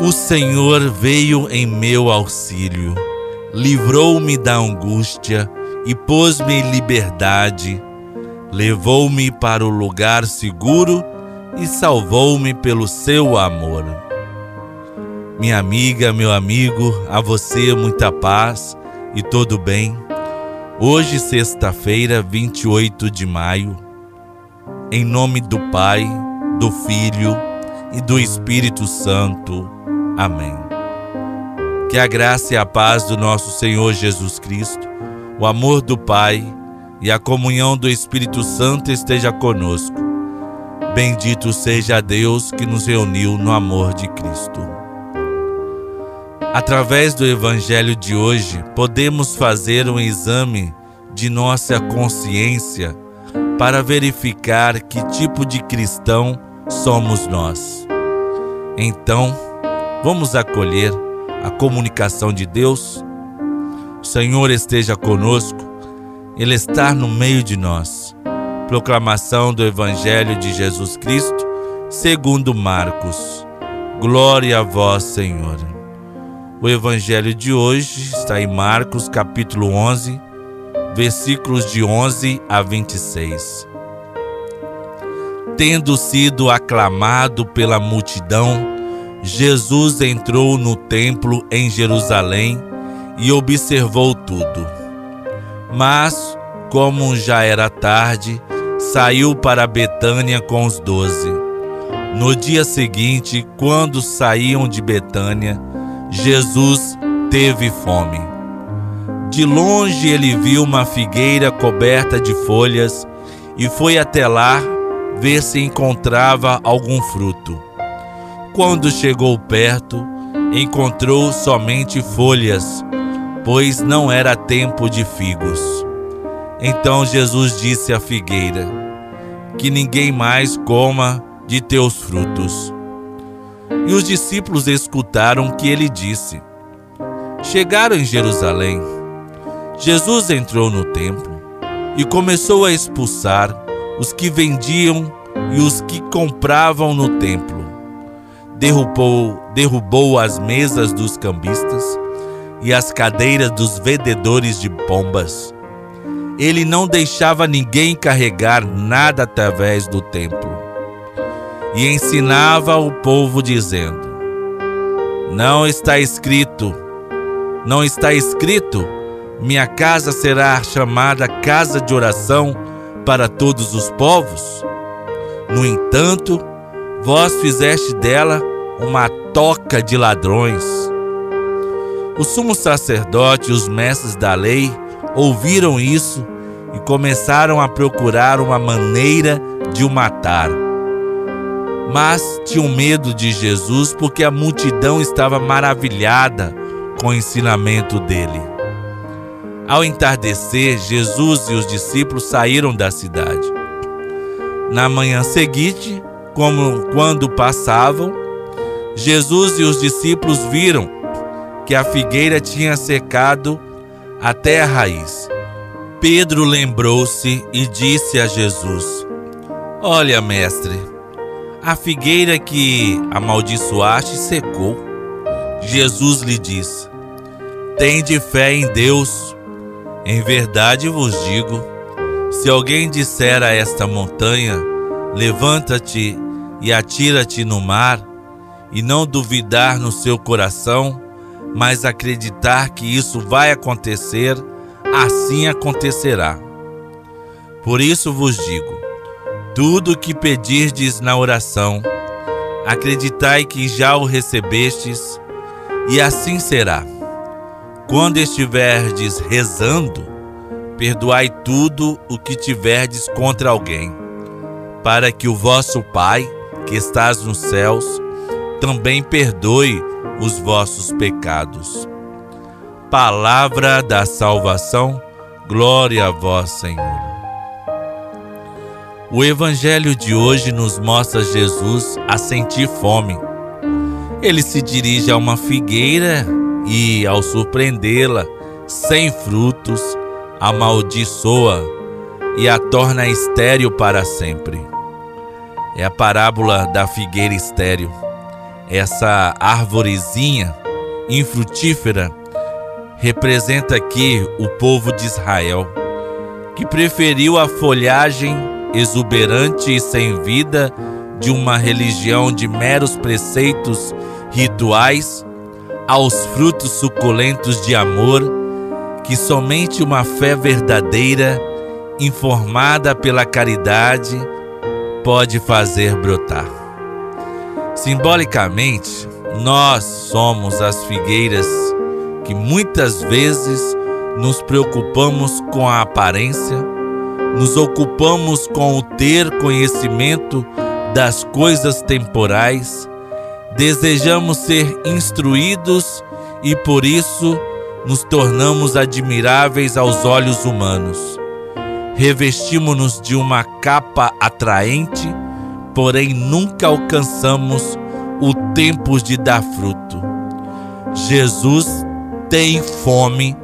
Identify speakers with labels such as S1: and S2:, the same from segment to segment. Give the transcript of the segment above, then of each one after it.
S1: O Senhor veio em meu auxílio, livrou-me da angústia e pôs-me em liberdade, levou-me para o lugar seguro e salvou-me pelo seu amor. Minha amiga, meu amigo, a você muita paz e todo bem. Hoje, sexta-feira, 28 de maio, em nome do Pai, do Filho e do Espírito Santo. Amém. Que a graça e a paz do nosso Senhor Jesus Cristo, o amor do Pai e a comunhão do Espírito Santo esteja conosco. Bendito seja Deus que nos reuniu no amor de Cristo. Através do Evangelho de hoje, podemos fazer um exame de nossa consciência para verificar que tipo de cristão somos nós. Então, Vamos acolher a comunicação de Deus. O Senhor esteja conosco, Ele está no meio de nós. Proclamação do Evangelho de Jesus Cristo, segundo Marcos. Glória a vós, Senhor. O Evangelho de hoje está em Marcos, capítulo 11, versículos de 11 a 26. Tendo sido aclamado pela multidão, Jesus entrou no templo em Jerusalém e observou tudo. Mas, como já era tarde, saiu para Betânia com os doze. No dia seguinte, quando saíam de Betânia, Jesus teve fome. De longe ele viu uma figueira coberta de folhas e foi até lá ver se encontrava algum fruto. Quando chegou perto, encontrou somente folhas, pois não era tempo de figos. Então Jesus disse à figueira: Que ninguém mais coma de teus frutos. E os discípulos escutaram o que ele disse. Chegaram em Jerusalém. Jesus entrou no templo e começou a expulsar os que vendiam e os que compravam no templo derrubou, derrubou as mesas dos cambistas e as cadeiras dos vendedores de pombas. Ele não deixava ninguém carregar nada através do templo. E ensinava o povo dizendo: Não está escrito, não está escrito, minha casa será chamada casa de oração para todos os povos? No entanto, vós fizeste dela uma toca de ladrões. O sumo sacerdote e os mestres da lei ouviram isso e começaram a procurar uma maneira de o matar. Mas tinham medo de Jesus porque a multidão estava maravilhada com o ensinamento dele. Ao entardecer, Jesus e os discípulos saíram da cidade. Na manhã seguinte, como quando passavam, Jesus e os discípulos viram que a figueira tinha secado até a raiz. Pedro lembrou-se e disse a Jesus: Olha, mestre, a figueira que amaldiçoaste secou. Jesus lhe disse: Tende fé em Deus. Em verdade vos digo: se alguém disser a esta montanha, levanta-te e atira-te no mar, e não duvidar no seu coração, mas acreditar que isso vai acontecer, assim acontecerá. Por isso vos digo: tudo o que pedirdes na oração, acreditai que já o recebestes, e assim será. Quando estiverdes rezando, perdoai tudo o que tiverdes contra alguém, para que o vosso Pai, que estás nos céus, também perdoe os vossos pecados. Palavra da salvação, glória a vós, Senhor. O Evangelho de hoje nos mostra Jesus a sentir fome. Ele se dirige a uma figueira e, ao surpreendê-la, sem frutos, amaldiçoa e a torna estéril para sempre. É a parábola da figueira estéril essa arvorezinha infrutífera, representa aqui o povo de Israel, que preferiu a folhagem exuberante e sem vida de uma religião de meros preceitos rituais aos frutos suculentos de amor que somente uma fé verdadeira, informada pela caridade, pode fazer brotar. Simbolicamente, nós somos as figueiras que muitas vezes nos preocupamos com a aparência, nos ocupamos com o ter conhecimento das coisas temporais, desejamos ser instruídos e por isso nos tornamos admiráveis aos olhos humanos. Revestimos-nos de uma capa atraente, porém nunca alcançamos o tempo de dar fruto. Jesus tem fome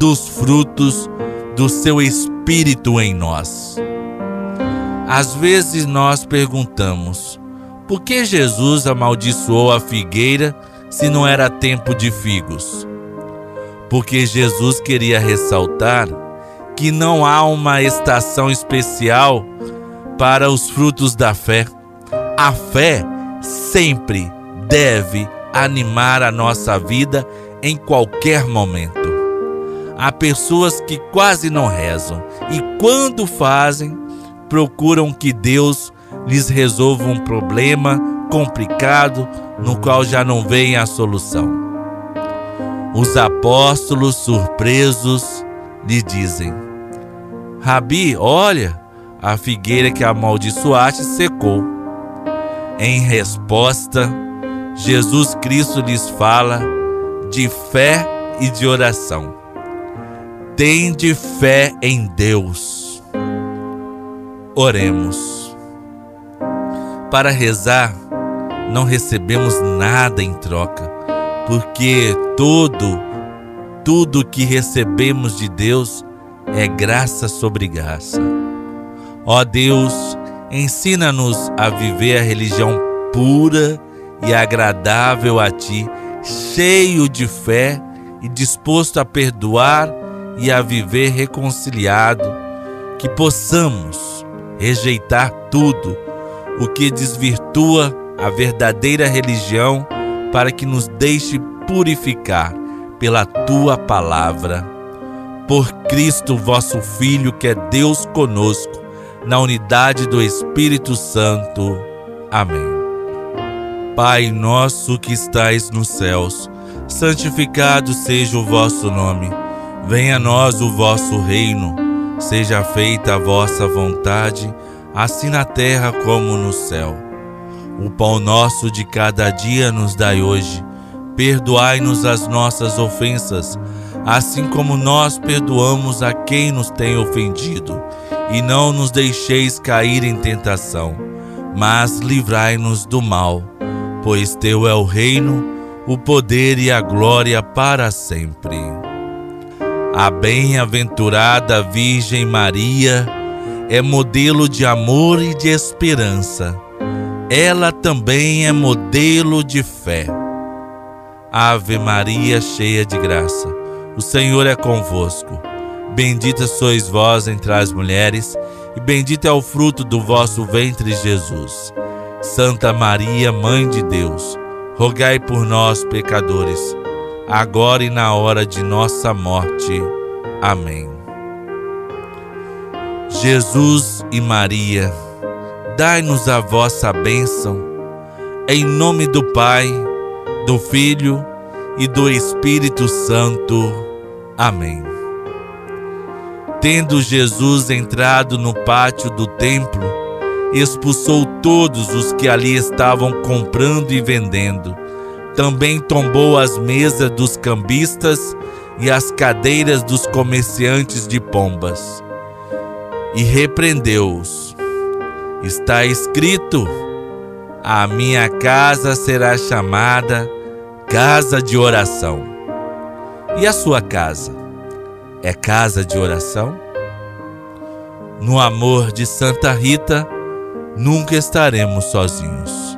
S1: dos frutos do seu Espírito em nós. Às vezes nós perguntamos: por que Jesus amaldiçoou a figueira se não era tempo de figos? Porque Jesus queria ressaltar que não há uma estação especial para os frutos da fé. A fé sempre deve animar a nossa vida em qualquer momento. Há pessoas que quase não rezam e, quando fazem, procuram que Deus lhes resolva um problema complicado no qual já não vem a solução. Os apóstolos, surpresos, lhe dizem: Rabi, olha, a figueira que amaldiçoaste secou. Em resposta, Jesus Cristo lhes fala de fé e de oração. Tende fé em Deus. Oremos. Para rezar, não recebemos nada em troca, porque todo, tudo que recebemos de Deus é graça sobre graça. Ó Deus, ensina-nos a viver a religião pura e agradável a Ti cheio de fé e disposto a perdoar e a viver reconciliado, que possamos rejeitar tudo o que desvirtua a verdadeira religião para que nos deixe purificar pela tua palavra. Por Cristo, vosso Filho, que é Deus conosco, na unidade do Espírito Santo. Amém. Pai nosso que estais nos céus, santificado seja o vosso nome. Venha a nós o vosso reino. Seja feita a vossa vontade, assim na terra como no céu. O pão nosso de cada dia nos dai hoje. Perdoai-nos as nossas ofensas, assim como nós perdoamos a quem nos tem ofendido. E não nos deixeis cair em tentação, mas livrai-nos do mal pois teu é o reino, o poder e a glória para sempre. A bem-aventurada Virgem Maria é modelo de amor e de esperança. Ela também é modelo de fé. Ave Maria, cheia de graça, o Senhor é convosco. Bendita sois vós entre as mulheres, e bendito é o fruto do vosso ventre, Jesus. Santa Maria, Mãe de Deus, rogai por nós, pecadores, agora e na hora de nossa morte. Amém. Jesus e Maria, dai-nos a vossa bênção, em nome do Pai, do Filho e do Espírito Santo. Amém. Tendo Jesus entrado no pátio do templo, expulsou todos os que ali estavam comprando e vendendo. Também tombou as mesas dos cambistas e as cadeiras dos comerciantes de pombas. E repreendeu-os. Está escrito: A minha casa será chamada casa de oração. E a sua casa é casa de oração? No amor de Santa Rita, nunca estaremos sozinhos.